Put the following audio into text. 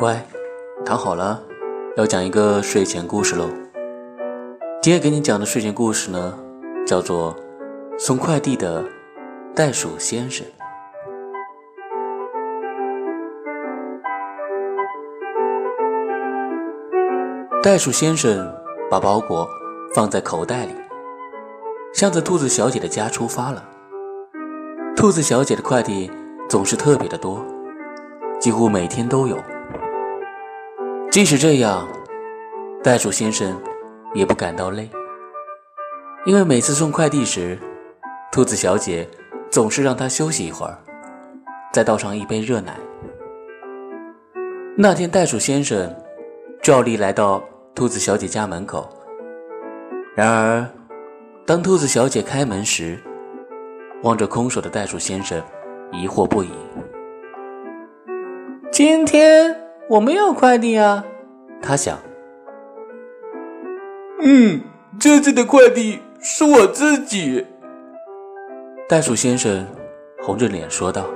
乖，躺好了，要讲一个睡前故事喽。今天给你讲的睡前故事呢，叫做《送快递的袋鼠先生》。袋鼠先生把包裹放在口袋里，向着兔子小姐的家出发了。兔子小姐的快递总是特别的多，几乎每天都有。即使这样，袋鼠先生也不感到累，因为每次送快递时，兔子小姐总是让他休息一会儿，再倒上一杯热奶。那天，袋鼠先生照例来到兔子小姐家门口，然而，当兔子小姐开门时，望着空手的袋鼠先生，疑惑不已。今天。我没有快递啊，他想。嗯，这次的快递是我自己。袋鼠先生红着脸说道：“